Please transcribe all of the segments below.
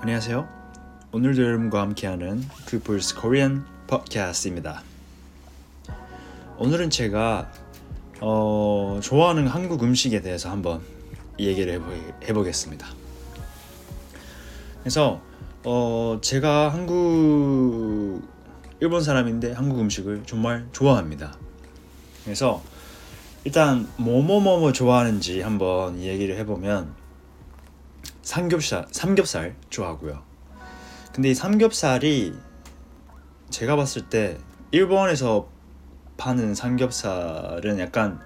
안녕하세요. 오늘도 여러분과 함께하는 그플스 코리안 팟캐스트입니다. 오늘은 제가 어, 좋아하는 한국 음식에 대해서 한번 얘기를 해보, 해보겠습니다. 그래서 어, 제가 한국 일본 사람인데 한국 음식을 정말 좋아합니다. 그래서 일단 뭐뭐뭐뭐 좋아하는지 한번 얘기를 해보면 삼겹살 삼겹살 좋아하고요. 근데 이 삼겹살이 제가 봤을 때 일본에서 파는 삼겹살은 약간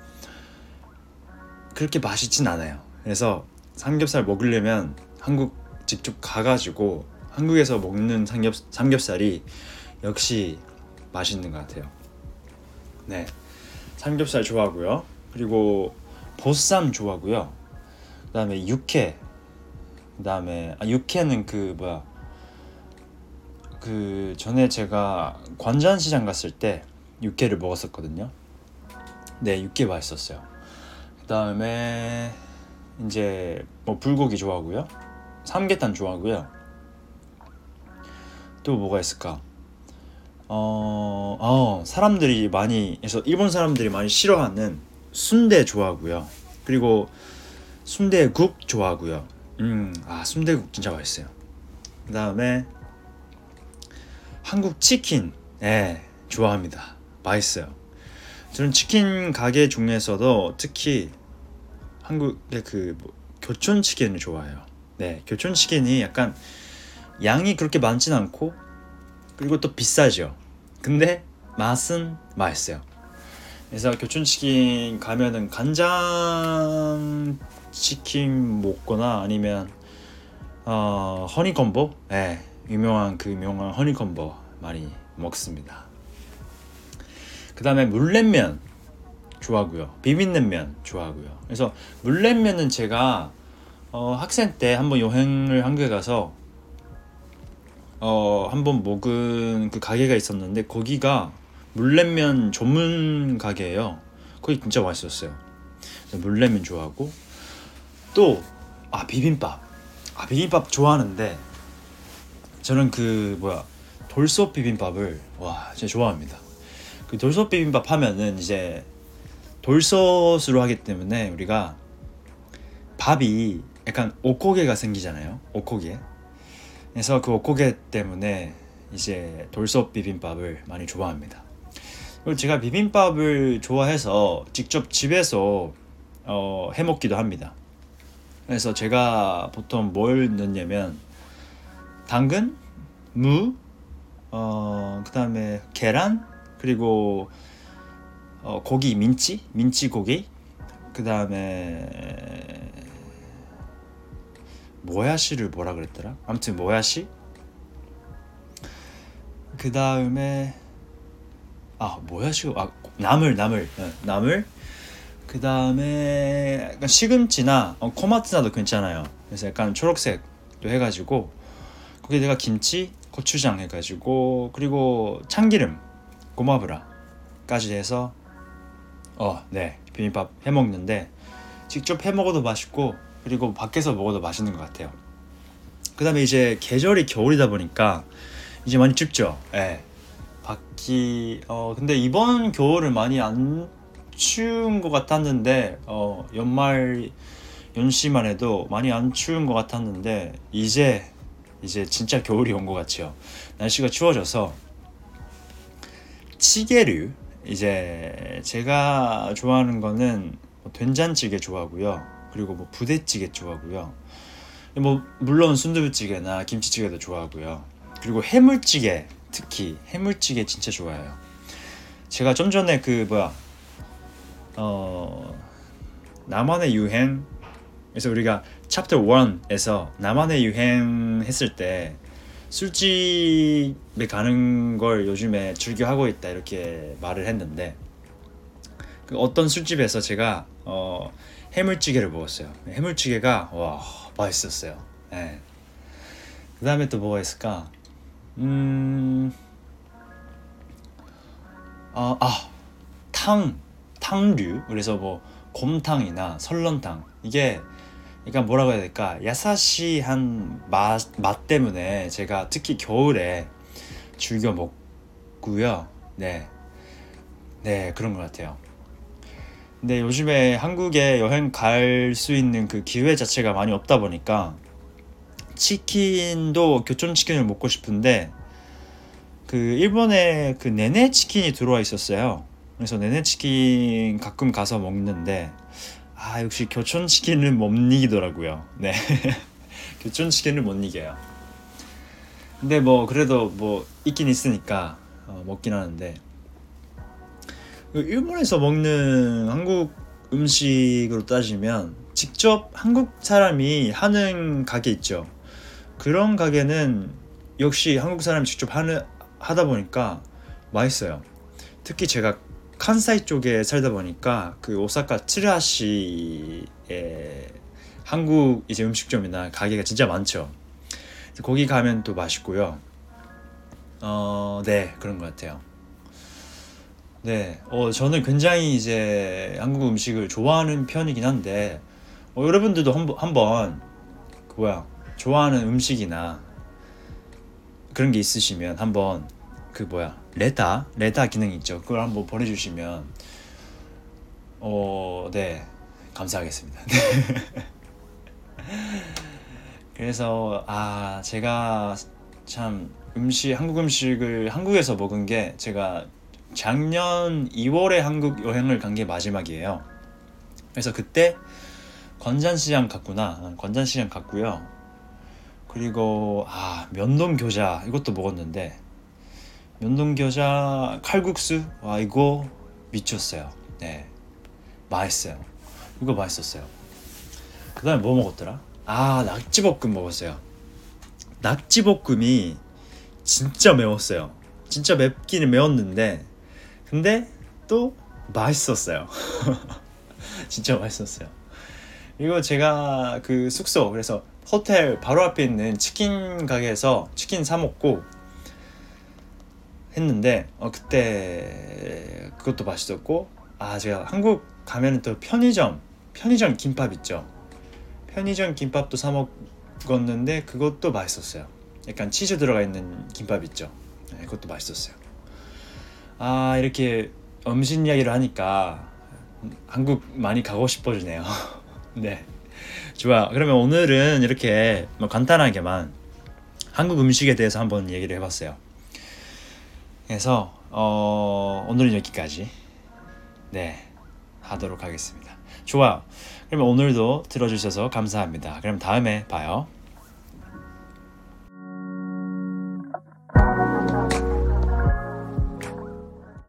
그렇게 맛있진 않아요. 그래서 삼겹살 먹으려면 한국 직접 가가지고 한국에서 먹는 삼겹, 삼겹살이 역시 맛있는 것 같아요. 네, 삼겹살 좋아하고요. 그리고 보쌈 좋아하고요. 그다음에 육회, 그다음에 아 육회는 그 뭐야 그 전에 제가 관전시장 갔을 때 육회를 먹었었거든요. 네, 육회 맛있었어요. 그다음에 이제 뭐 불고기 좋아하고요. 삼계탕 좋아하고요. 또 뭐가 있을까? 어, 어, 사람들이 많이 그래서 일본 사람들이 많이 싫어하는 순대 좋아하고요. 그리고 순대국 좋아하고요. 음, 아 순대국 진짜 맛있어요. 그 다음에 한국 치킨, 예, 좋아합니다. 맛있어요. 저는 치킨 가게 중에서도 특히 한국의 그 뭐, 교촌 치킨을 좋아해요. 네, 교촌 치킨이 약간 양이 그렇게 많진 않고 그리고 또 비싸죠. 근데 맛은 맛있어요. 그래서 교촌 치킨 가면은 간장 치킨 먹거나 아니면 어, 허니콤보, 네, 유명한 그 유명한 허니콤보 많이 먹습니다. 그 다음에 물냉면 좋아하고요. 비빔냉면 좋아하고요. 그래서 물냉면은 제가 어, 학생 때 한번 여행을 한국에 가서 어, 한번 먹은 그 가게가 있었는데 거기가 물냉면 전문 가게예요. 거기 진짜 맛있었어요. 물냉면 좋아하고 또 아 비빔밥. 아 비빔밥 좋아하는데 저는 그 뭐야 돌솥 비빔밥을 와 진짜 좋아합니다. 그 돌솥 비빔밥 하면은 이제 돌솥으로 하기 때문에 우리가 밥이 약간 옥고개가 생기잖아요. 옥고개. 그래서 그 옥고개 때문에 이제 돌솥 비빔밥을 많이 좋아합니다. 그리고 제가 비빔밥을 좋아해서 직접 집에서 어, 해 먹기도 합니다. 그래서 제가 보통 뭘 넣냐면 당근, 무, 어, 그다음에 계란, 그리고 어, 고기 민치, 민치 고기, 그다음에 모야시를 뭐라 그랬더라? 아무튼 모야시. 그 다음에 아 모야시가 아 나물 나물 네, 나물. 그 다음에 약간 시금치나 어, 코마트나도 괜찮아요. 그래서 약간 초록색도 해가지고 거기다가 김치, 고추장 해가지고 그리고 참기름, 고마브라까지 해서 어, 네 비빔밥 해 먹는데 직접 해 먹어도 맛있고 그리고 밖에서 먹어도 맛있는 것 같아요. 그 다음에 이제 계절이 겨울이다 보니까 이제 많이 춥죠. 예. 네. 밖이 어 근데 이번 겨울은 많이 안 추운 것 같았는데 어 연말 연시만 해도 많이 안 추운 것 같았는데 이제 이제 진짜 겨울이 온 것 같죠. 날씨가 추워져서 찌개류 이제 제가 좋아하는 거는 뭐 된장찌개 좋아하고요. 그리고 뭐 부대찌개 좋아하고요. 뭐 물론 순두부찌개나 김치찌개도 좋아하고요. 그리고 해물찌개 특히 해물찌개 진짜 좋아해요. 제가 좀 전에 그 뭐야 어 나만의 유행 그래서 우리가 챕터 1에서 나만의 유행 했을 때 술집에 가는 걸 요즘에 즐겨 하고 있다 이렇게 말을 했는데 그 어떤 술집에서 제가 어 해물찌개를 먹었어요. 해물찌개가 와 맛있었어요. 네. 그 다음에 또 뭐가 있을까? 음, 아, 아, 탕, 탕류 그래서 뭐 곰탕이나 설렁탕 이게 그러니까 뭐라고 해야 될까 야사시한 맛, 맛 때문에 제가 특히 겨울에 즐겨 먹고요. 네, 네 그런 것 같아요. 근데 요즘에 한국에 여행 갈 수 있는 그 기회 자체가 많이 없다 보니까 치킨도 교촌 치킨을 먹고 싶은데 그 일본에 그 네네 치킨이 들어와 있었어요. 그래서 네네 치킨 가끔 가서 먹는데 아 역시 교촌 치킨은 못 이기더라고요. 네, 교촌 치킨을 못 이겨요. 근데 뭐 그래도 뭐 있긴 있으니까 어, 먹긴 하는데 그 일본에서 먹는 한국 음식으로 따지면 직접 한국 사람이 하는 가게 있죠. 그런 가게는 역시 한국 사람이 직접 하는 하다 보니까 맛있어요. 특히 제가 칸사이 쪽에 살다 보니까 그 오사카 츠르하시에 한국 이제 음식점이나 가게가 진짜 많죠. 거기 가면 또 맛있고요. 어, 네 그런 것 같아요. 네, 어, 저는 굉장히 이제 한국 음식을 좋아하는 편이긴 한데 어, 여러분들도 한번 한번 그 뭐야 좋아하는 음식이나 그런 게 있으시면 한번 그 뭐야 레타 레타 기능 있죠 그걸 한번 보내주시면 어네 감사하겠습니다 그래서 아 제가 참 음식 한국 음식을 한국에서 먹은 게 제가 작년 2월에 한국 여행을 간 게 마지막이에요. 그래서 그때 건잔시장 갔구나. 건잔시장 갔고요. 그리고 아 면동 교자 이것도 먹었는데 면동 교자 칼국수 와 이거 미쳤어요. 네 맛있어요. 이거 맛있었어요. 그다음에 뭐 먹었더라? 아 낙지볶음 먹었어요. 낙지볶음이 진짜 매웠어요. 진짜 맵기는 매웠는데 근데 또 맛있었어요. 진짜 맛있었어요. 이거 제가 그 숙소 그래서 호텔 바로 앞에 있는 치킨 가게에서 치킨 사 먹고 했는데 어 그때 그것도 맛있었고 아 제가 한국 가면은 또 편의점 편의점 김밥 있죠. 편의점 김밥도 사 먹었는데 그것도 맛있었어요. 약간 치즈 들어가 있는 김밥 있죠. 네, 그것도 맛있었어요. 아 이렇게 음식 이야기를 하니까 한국 많이 가고 싶어지네요. 네, 좋아. 그러면 오늘은 이렇게 뭐 간단하게만 한국 음식에 대해서 한번 얘기를 해봤어요. 그래서 어, 오늘은 여기까지 네 하도록 하겠습니다. 좋아. 그러면 오늘도 들어주셔서 감사합니다. 그럼 다음에 봐요.